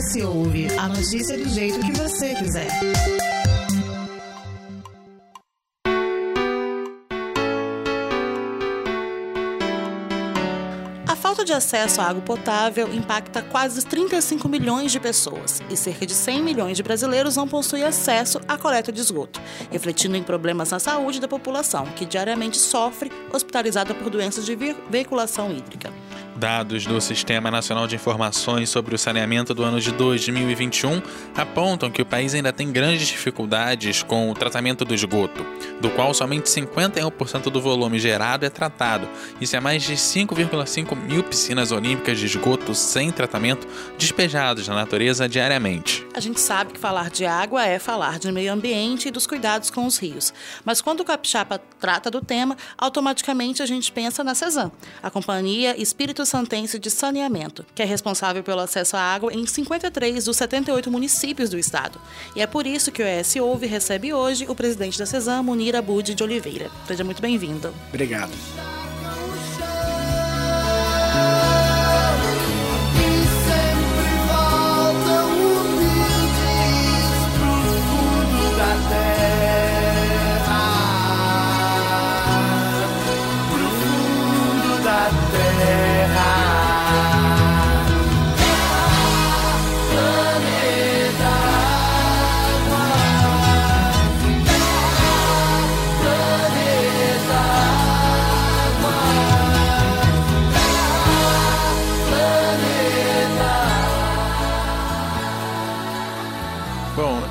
OS Ouve, a notícia do jeito que você quiser. A falta de acesso à água potável impacta quase 35 milhões de pessoas e cerca de 100 milhões de brasileiros não possuem acesso à coleta de esgoto, refletindo em problemas na saúde da população, que diariamente sofre hospitalizada por doenças de veiculação hídrica. Dados do Sistema Nacional de Informações sobre o Saneamento do ano de 2021 apontam que o país ainda tem grandes dificuldades com o tratamento do esgoto, do qual somente 51% do volume gerado é tratado. Isso é mais de 5,5 mil piscinas olímpicas de esgoto sem tratamento despejados na natureza diariamente. A gente sabe que falar de água é falar de meio ambiente e dos cuidados com os rios. Mas quando o Capixaba trata do tema, automaticamente a gente pensa na CESAM, a Companhia Espírito Santense de Saneamento, que é responsável pelo acesso à água em 53 dos 78 municípios do estado. E é por isso que o ES Ouve recebe hoje o presidente da CESAM, Munir Abud de Oliveira. Seja muito bem-vindo. Obrigado.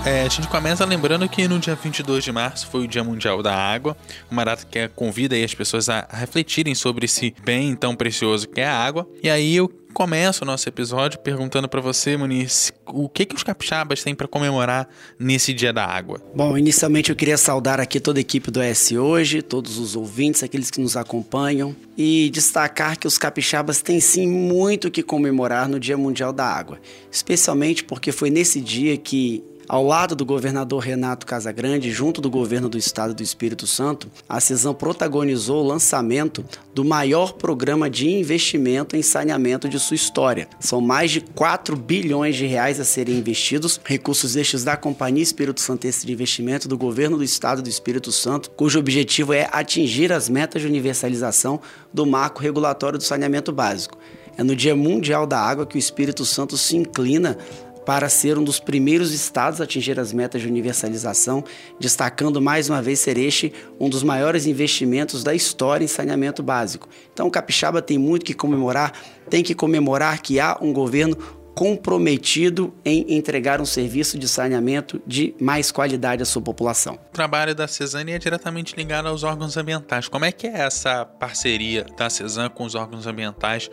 É, a gente começa lembrando que no dia 22 de março foi o Dia Mundial da Água, uma data que convida as pessoas a refletirem sobre esse bem tão precioso que é a água. E aí eu começo o nosso episódio perguntando para você, Muniz, o que que os capixabas têm para comemorar nesse Dia da Água? Bom, inicialmente eu queria saudar aqui toda a equipe do S Hoje, todos os ouvintes, aqueles que nos acompanham, e destacar que os capixabas têm sim muito que comemorar no Dia Mundial da Água, especialmente porque foi nesse dia que ao lado do governador Renato Casagrande, junto do governo do estado do Espírito Santo, a CISAM protagonizou o lançamento do maior programa de investimento em saneamento de sua história. São mais de 4 bilhões de reais a serem investidos, recursos estes da Companhia Espírito Santense de Investimento do governo do estado do Espírito Santo, cujo objetivo é atingir as metas de universalização do marco regulatório do saneamento básico. É no Dia Mundial da Água que o Espírito Santo se inclina para ser um dos primeiros estados a atingir as metas de universalização, destacando mais uma vez ser este um dos maiores investimentos da história em saneamento básico. Então, o Capixaba tem muito que comemorar, tem que comemorar que há um governo comprometido em entregar um serviço de saneamento de mais qualidade à sua população. O trabalho da Cesane é diretamente ligado aos órgãos ambientais. Como é que é essa parceria da Cesan com os órgãos ambientais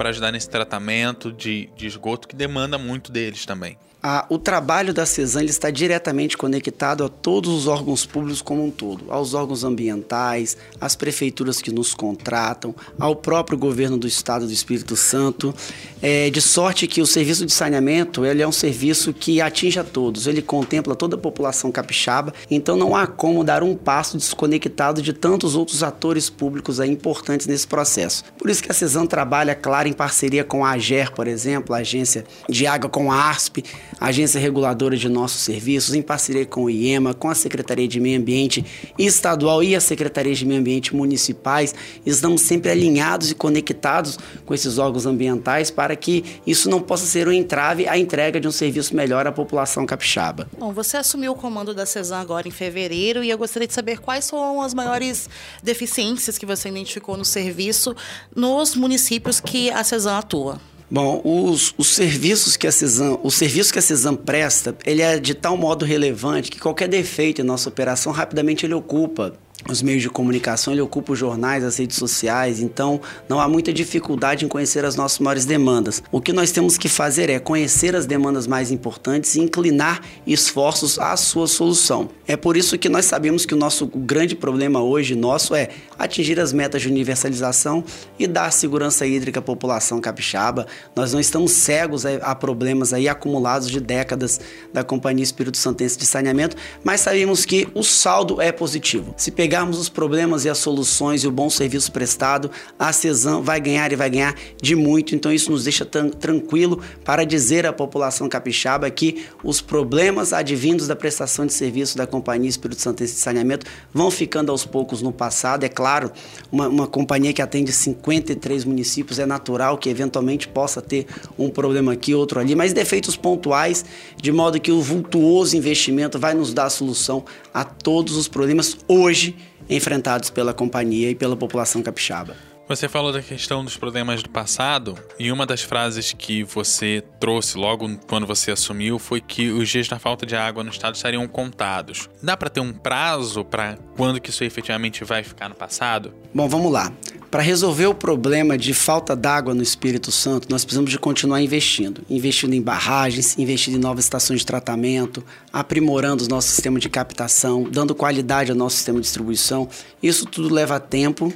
para ajudar nesse tratamento de, de esgoto que demanda muito deles também a, o trabalho da CESAM está diretamente conectado a todos os órgãos públicos como um todo, aos órgãos ambientais, às prefeituras que nos contratam, ao próprio governo do Estado do Espírito Santo, é, de sorte que o serviço de saneamento ele é um serviço que atinge a todos, ele contempla toda a população capixaba, então não há como dar um passo desconectado de tantos outros atores públicos aí importantes nesse processo. Por isso que a CESAM trabalha, claro, em parceria com a AGER, por exemplo, a Agência de Água com a ARSP, agência reguladora de nossos serviços, em parceria com o IEMA, com a Secretaria de Meio Ambiente Estadual e a Secretaria de Meio Ambiente Municipais, estamos sempre alinhados e conectados com esses órgãos ambientais para que isso não possa ser um entrave à entrega de um serviço melhor à população capixaba. Bom, você assumiu o comando da CESAM agora em fevereiro e eu gostaria de saber quais são as maiores deficiências que você identificou no serviço nos municípios que a CESAM atua. Bom, os, os serviços que a CISAM, o serviço que a CISAM presta, ele é de tal modo relevante que qualquer defeito em nossa operação rapidamente ele ocupa os meios de comunicação, ele ocupa os jornais, as redes sociais, então não há muita dificuldade em conhecer as nossas maiores demandas. O que nós temos que fazer é conhecer as demandas mais importantes e inclinar esforços à sua solução. É por isso que nós sabemos que o nosso grande problema hoje nosso é atingir as metas de universalização e dar segurança hídrica à população capixaba. Nós não estamos cegos a, problemas aí acumulados de décadas da Companhia Espírito Santense de Saneamento, mas sabemos que o saldo é positivo. Se pegar entregarmos os problemas e as soluções e o bom serviço prestado, a CESAM vai ganhar e vai ganhar de muito. Então isso nos deixa tranquilo para dizer à população capixaba que os problemas advindos da prestação de serviço da Companhia Espírito Santense de Saneamento vão ficando aos poucos no passado. É claro, uma, uma companhia que atende 53 municípios é natural que eventualmente possa ter um problema aqui, outro ali, mas defeitos pontuais, de modo que o vultuoso investimento vai nos dar a solução a todos os problemas hoje enfrentados pela companhia e pela população capixaba. Você falou da questão dos problemas do passado e uma das frases que você trouxe logo quando você assumiu foi que os dias da falta de água no estado estariam contados. Dá para ter um prazo para quando que isso efetivamente vai ficar no passado? Bom, vamos lá. Para resolver o problema de falta d'água no Espírito Santo, nós precisamos de continuar investindo. Investindo em barragens, investindo em novas estações de tratamento, aprimorando o nosso sistema de captação, dando qualidade ao nosso sistema de distribuição. Isso tudo leva tempo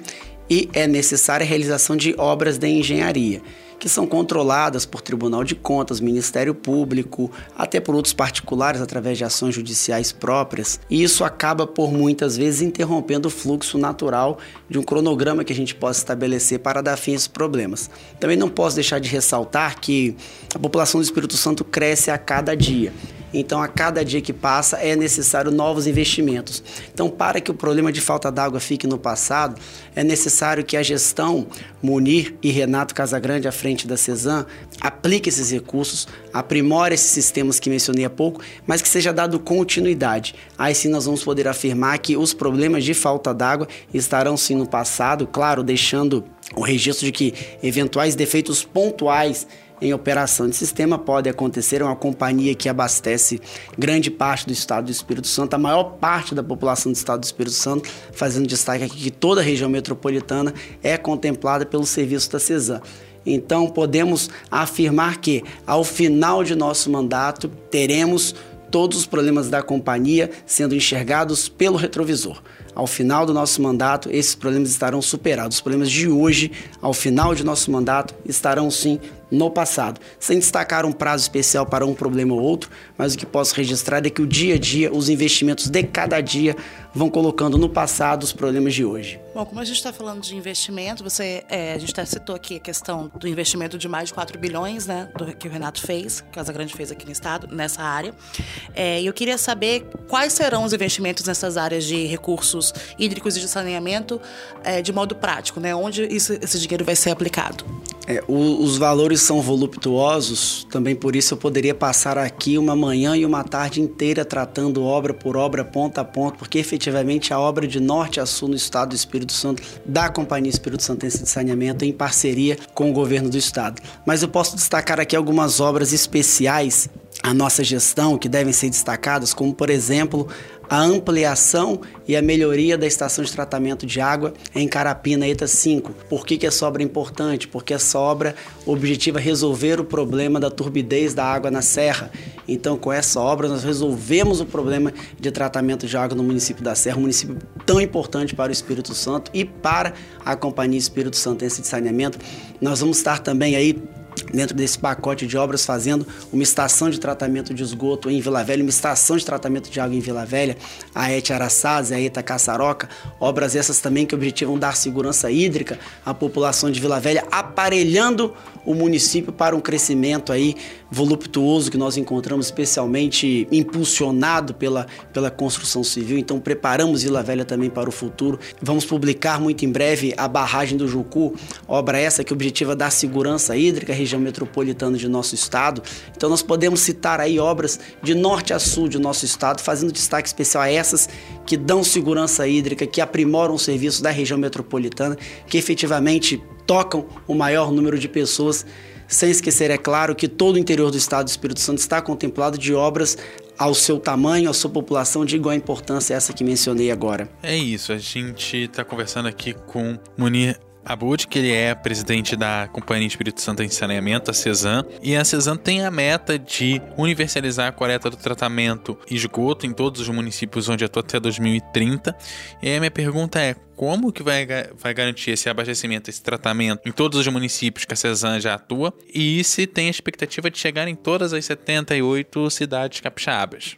e é necessária a realização de obras de engenharia, que são controladas por Tribunal de Contas, Ministério Público, até por outros particulares através de ações judiciais próprias, e isso acaba por muitas vezes interrompendo o fluxo natural de um cronograma que a gente possa estabelecer para dar fim a esses problemas. Também não posso deixar de ressaltar que a população do Espírito Santo cresce a cada dia então, a cada dia que passa, é necessário novos investimentos. Então, para que o problema de falta d'água fique no passado, é necessário que a gestão Munir e Renato Casagrande, à frente da CESAM, aplique esses recursos, aprimore esses sistemas que mencionei há pouco, mas que seja dado continuidade. Aí sim nós vamos poder afirmar que os problemas de falta d'água estarão sim no passado, claro, deixando o registro de que eventuais defeitos pontuais em operação de sistema pode acontecer. É uma companhia que abastece grande parte do estado do Espírito Santo, a maior parte da população do estado do Espírito Santo, fazendo destaque aqui que toda a região metropolitana é contemplada pelo serviço da CESAM. Então, podemos afirmar que, ao final de nosso mandato, teremos todos os problemas da companhia sendo enxergados pelo retrovisor. Ao final do nosso mandato, esses problemas estarão superados. Os problemas de hoje, ao final de nosso mandato, estarão sim no passado, sem destacar um prazo especial para um problema ou outro, mas o que posso registrar é que o dia a dia, os investimentos de cada dia vão colocando no passado os problemas de hoje. Bom, como a gente está falando de investimento, você, é, a gente até citou aqui a questão do investimento de mais de 4 bilhões, né, do, que o Renato fez, que Casa Grande fez aqui no estado, nessa área. É, e eu queria saber quais serão os investimentos nessas áreas de recursos hídricos e de saneamento é, de modo prático, né, onde isso, esse dinheiro vai ser aplicado. É, o, os valores são voluptuosos, também por isso eu poderia passar aqui uma manhã e uma tarde inteira tratando obra por obra, ponta a ponta, porque efetivamente a obra de norte a sul no estado do Espírito Santo, da Companhia Espírito Santense de Saneamento, em parceria com o governo do estado. Mas eu posso destacar aqui algumas obras especiais a nossa gestão que devem ser destacadas, como por exemplo a ampliação e a melhoria da estação de tratamento de água em Carapina ETA 5. Por que, que essa obra é importante? Porque essa obra objetiva resolver o problema da turbidez da água na serra. Então, com essa obra, nós resolvemos o problema de tratamento de água no município da Serra, um município tão importante para o Espírito Santo e para a Companhia Espírito Santense de Saneamento. Nós vamos estar também aí dentro desse pacote de obras, fazendo uma estação de tratamento de esgoto em Vila Velha, uma estação de tratamento de água em Vila Velha, a ET Araçás a ETA Caçaroca, obras essas também que objetivam dar segurança hídrica à população de Vila Velha, aparelhando o município para um crescimento aí voluptuoso que nós encontramos especialmente impulsionado pela, pela construção civil. Então preparamos Vila Velha também para o futuro. Vamos publicar muito em breve a barragem do Jucu, obra essa que objetiva dar segurança hídrica à região metropolitana de nosso estado. Então nós podemos citar aí obras de norte a sul de nosso estado, fazendo destaque especial a essas que dão segurança hídrica, que aprimoram o serviço da região metropolitana, que efetivamente tocam o maior número de pessoas sem esquecer, é claro, que todo o interior do estado do Espírito Santo está contemplado de obras ao seu tamanho, à sua população, de igual importância essa que mencionei agora. É isso, a gente está conversando aqui com Munir Abud, que ele é presidente da Companhia Espírito Santo em Saneamento, a CESAM, e a CESAM tem a meta de universalizar a coleta do tratamento esgoto em todos os municípios onde atua até 2030. E aí a minha pergunta é, como que vai, vai garantir esse abastecimento, esse tratamento em todos os municípios que a CESAM já atua e se tem a expectativa de chegar em todas as 78 cidades capixabas.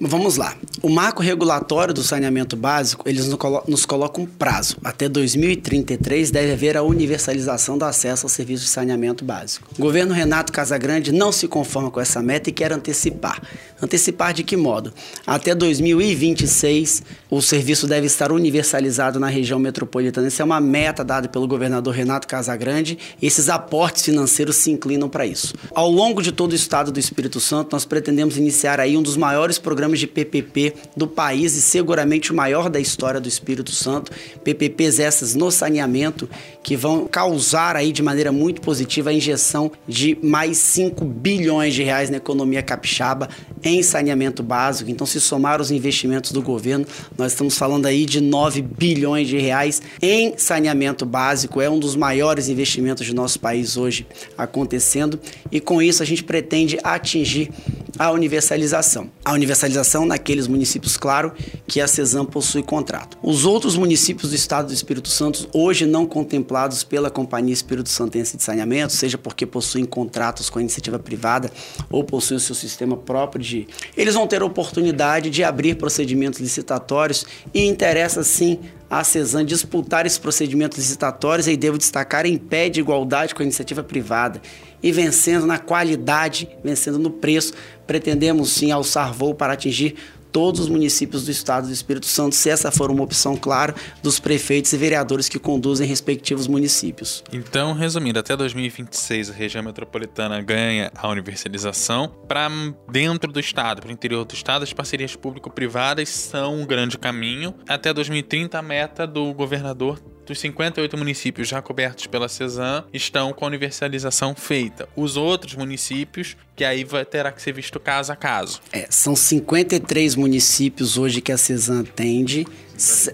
Vamos lá. O marco regulatório do saneamento básico, eles nos colocam um prazo. Até 2033 deve haver a universalização do acesso ao serviço de saneamento básico. O governo Renato Casagrande não se conforma com essa meta e quer antecipar. Antecipar de que modo? Até 2026, o serviço deve estar universalizado na região metropolitana. Essa é uma meta dada pelo governador Renato Casagrande. Esses aportes financeiros se inclinam para isso. Ao longo de todo o estado do Espírito Santo, nós pretendemos iniciar aí um dos maiores programas de PPP do país e seguramente o maior da história do Espírito Santo. PPPs essas no saneamento que vão causar aí de maneira muito positiva a injeção de mais 5 bilhões de reais na economia capixaba em saneamento básico. Então, se somar os investimentos do governo, nós estamos falando aí de 9 bilhões de reais em saneamento básico. É um dos maiores investimentos de nosso país hoje acontecendo e com isso a gente pretende atingir a universalização. A universalização naqueles municípios, claro, que a CESAM possui contrato. Os outros municípios do estado do Espírito Santo, hoje não contemplados pela Companhia Espírito Santense de Saneamento, seja porque possuem contratos com a iniciativa privada ou possuem o seu sistema próprio de. Eles vão ter a oportunidade de abrir procedimentos licitatórios e interessa sim a CESAM disputar esses procedimentos licitatórios e devo destacar em pé de igualdade com a iniciativa privada e vencendo na qualidade, vencendo no preço. Pretendemos sim alçar voo para atingir todos os municípios do estado do Espírito Santo, se essa for uma opção, claro, dos prefeitos e vereadores que conduzem respectivos municípios. Então, resumindo, até 2026 a região metropolitana ganha a universalização. Para dentro do estado, para o interior do estado, as parcerias público-privadas são um grande caminho. Até 2030, a meta do governador dos 58 municípios já cobertos pela CESAM estão com a universalização feita. Os outros municípios, que aí vai, terá que ser visto caso a caso. É, são 53 municípios hoje que a CESAM atende.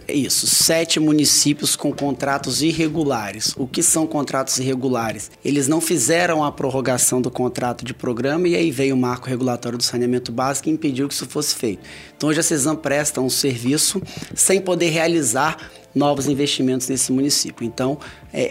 Isso, sete municípios com contratos irregulares. O que são contratos irregulares? Eles não fizeram a prorrogação do contrato de programa e aí veio o marco regulatório do saneamento básico e impediu que isso fosse feito. Então hoje a CESAM presta um serviço sem poder realizar novos investimentos nesse município. Então, é,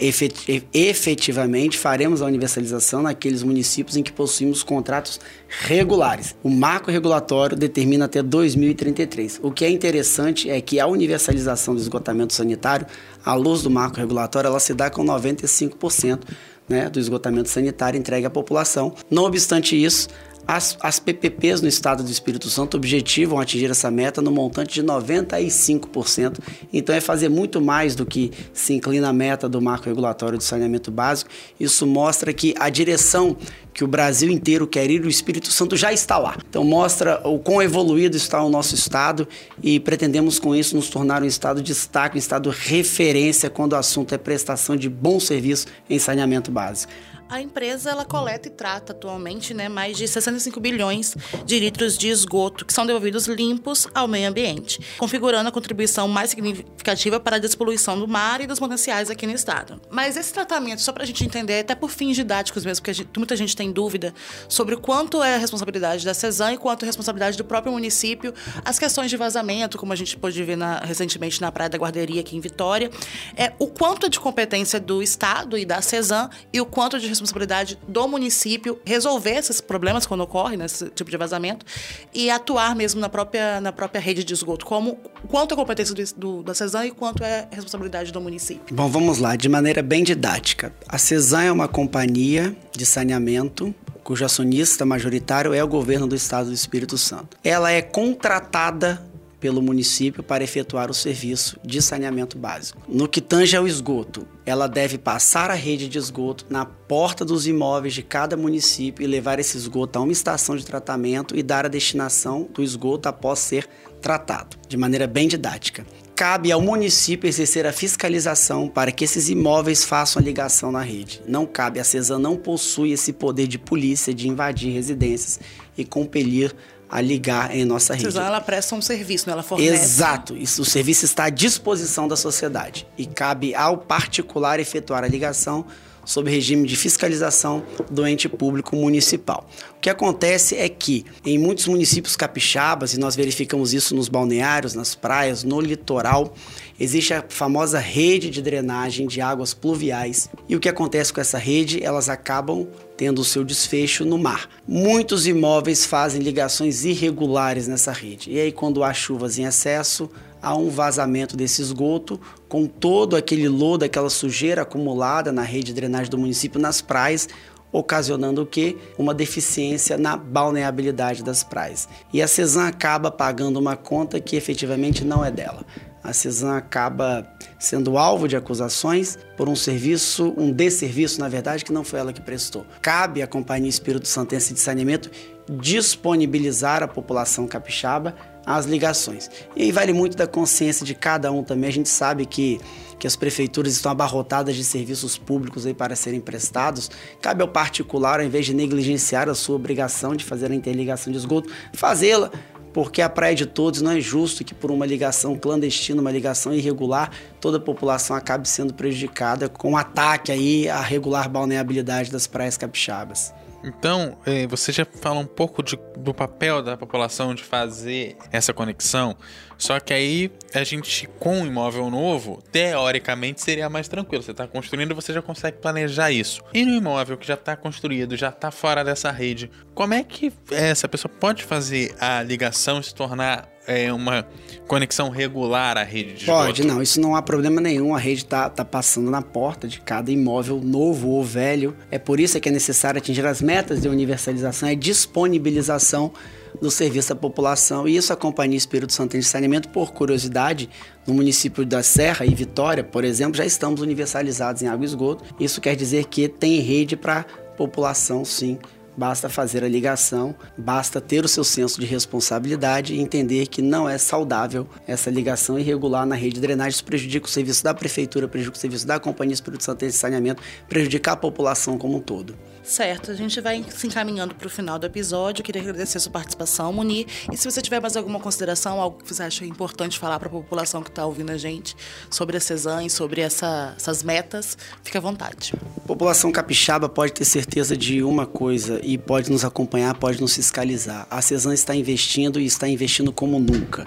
efetivamente, faremos a universalização naqueles municípios em que possuímos contratos regulares. O marco regulatório determina até 2033. O que é interessante é que a universalização do esgotamento sanitário, à luz do marco regulatório, ela se dá com 95%. Né, do esgotamento sanitário entregue à população. Não obstante isso, as, as PPPs no estado do Espírito Santo objetivam atingir essa meta no montante de 95%. Então é fazer muito mais do que se inclina a meta do marco regulatório de saneamento básico. Isso mostra que a direção que o Brasil inteiro quer ir, o Espírito Santo já está lá. Então mostra o quão evoluído está o nosso estado e pretendemos com isso nos tornar um estado de destaque, um estado referência quando o assunto é prestação de bom serviço em saneamento básico. A empresa ela coleta e trata atualmente né, mais de 65 bilhões de litros de esgoto que são devolvidos limpos ao meio ambiente, configurando a contribuição mais significativa para a despoluição do mar e dos mananciais aqui no estado. Mas esse tratamento, só para a gente entender, até por fins didáticos mesmo, porque gente, muita gente tem dúvida sobre quanto é a responsabilidade da CESAM e quanto é a responsabilidade do próprio município, as questões de vazamento, como a gente pôde ver na, recentemente na Praia da Guarderia aqui em Vitória, é o quanto é de competência do estado e da CESAM e o quanto de responsabilidade do município resolver esses problemas quando ocorre nesse tipo de vazamento e atuar mesmo na própria, na própria rede de esgoto. Como, quanto é competência do, do, da CESAM e quanto é responsabilidade do município. Bom, vamos lá, de maneira bem didática. A CESAM é uma companhia de saneamento cujo acionista majoritário é o governo do estado do Espírito Santo. Ela é contratada pelo município para efetuar o serviço de saneamento básico. No que tange ao esgoto, ela deve passar a rede de esgoto na porta dos imóveis de cada município e levar esse esgoto a uma estação de tratamento e dar a destinação do esgoto após ser tratado, de maneira bem didática. Cabe ao município exercer a fiscalização para que esses imóveis façam a ligação na rede. Não cabe, a CESAM não possui esse poder de polícia de invadir residências e compelir a ligar em nossa rede. Suzana, ela presta um serviço, né? ela fornece. Exato, isso, o serviço está à disposição da sociedade e cabe ao particular efetuar a ligação sob regime de fiscalização do ente público municipal. O que acontece é que em muitos municípios capixabas, e nós verificamos isso nos balneários, nas praias, no litoral, Existe a famosa rede de drenagem de águas pluviais. E o que acontece com essa rede? Elas acabam tendo o seu desfecho no mar. Muitos imóveis fazem ligações irregulares nessa rede. E aí, quando há chuvas em excesso, há um vazamento desse esgoto com todo aquele lodo, aquela sujeira acumulada na rede de drenagem do município nas praias, ocasionando o que? Uma deficiência na balneabilidade das praias. E a CESAM acaba pagando uma conta que efetivamente não é dela a CESAM acaba sendo alvo de acusações por um serviço, um desserviço, na verdade, que não foi ela que prestou. Cabe à Companhia Espírito Santense de Saneamento disponibilizar à população capixaba as ligações. E vale muito da consciência de cada um também. A gente sabe que, que as prefeituras estão abarrotadas de serviços públicos aí para serem prestados. Cabe ao particular, ao invés de negligenciar a sua obrigação de fazer a interligação de esgoto, fazê-la porque a praia de todos não é justo que por uma ligação clandestina, uma ligação irregular, toda a população acabe sendo prejudicada com um ataque aí à regular balneabilidade das praias capixabas. Então, eh, você já fala um pouco de, do papel da população de fazer essa conexão, só que aí a gente, com um imóvel novo, teoricamente seria mais tranquilo. Você está construindo, você já consegue planejar isso. E no imóvel que já está construído, já está fora dessa rede, como é que essa pessoa pode fazer a ligação se tornar é, uma conexão regular à rede de Pode, não, isso não há problema nenhum. A rede está tá passando na porta de cada imóvel, novo ou velho. É por isso que é necessário atingir as metas de universalização, é disponibilização do serviço à população. E isso a Companhia Espírito Santo de Saneamento, por curiosidade, no município da Serra e Vitória, por exemplo, já estamos universalizados em água e esgoto. Isso quer dizer que tem rede para população, sim, basta fazer a ligação, basta ter o seu senso de responsabilidade e entender que não é saudável essa ligação irregular na rede de drenagem. Isso prejudica o serviço da prefeitura, prejudica o serviço da Companhia Espírito Santo de Saneamento, prejudica a população como um todo. Certo, a gente vai se encaminhando para o final do episódio. Queria agradecer a sua participação, Munir. E se você tiver mais alguma consideração, algo que você acha importante falar para a população que está ouvindo a gente sobre a CESAM e sobre essa, essas metas, fique à vontade. A população capixaba pode ter certeza de uma coisa e pode nos acompanhar, pode nos fiscalizar. A CESAM está investindo e está investindo como nunca.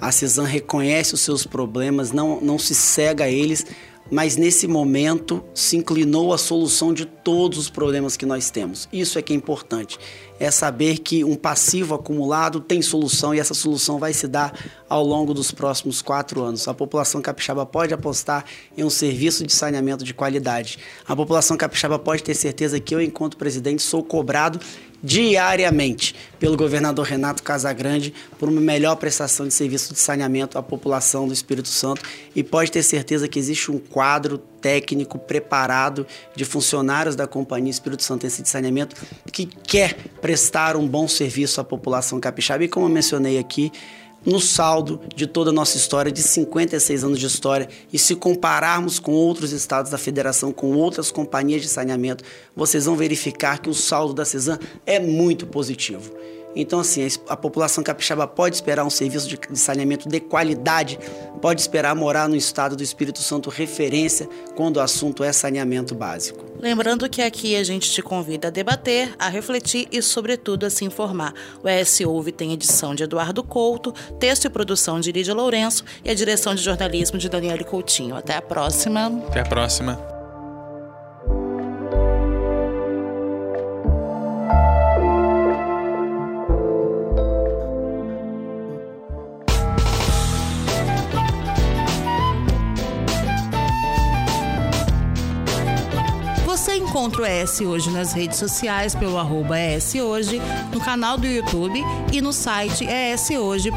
A CESAM reconhece os seus problemas, não, não se cega a eles, mas nesse momento se inclinou à solução de todos os problemas que nós temos. Isso é que é importante. É saber que um passivo acumulado tem solução e essa solução vai se dar ao longo dos próximos quatro anos. A população capixaba pode apostar em um serviço de saneamento de qualidade. A população capixaba pode ter certeza que eu, enquanto presidente, sou cobrado diariamente pelo governador Renato Casagrande por uma melhor prestação de serviço de saneamento à população do Espírito Santo. E pode ter certeza que existe um quadro técnico preparado de funcionários da Companhia Espírito Santo de Saneamento que quer prestar um bom serviço à população capixaba. E como eu mencionei aqui, no saldo de toda a nossa história, de 56 anos de história, e se compararmos com outros estados da federação, com outras companhias de saneamento, vocês vão verificar que o saldo da CESAM é muito positivo. Então, assim, a população capixaba pode esperar um serviço de saneamento de qualidade, pode esperar morar no estado do Espírito Santo referência quando o assunto é saneamento básico. Lembrando que aqui a gente te convida a debater, a refletir e, sobretudo, a se informar. O ES Ouve tem edição de Eduardo Couto, texto e produção de Lídia Lourenço e a direção de jornalismo de Daniele Coutinho. Até a próxima. Até a próxima. Encontra o ES Hoje nas redes sociais pelo arroba Hoje, no canal do YouTube e no site eshoje.com.br.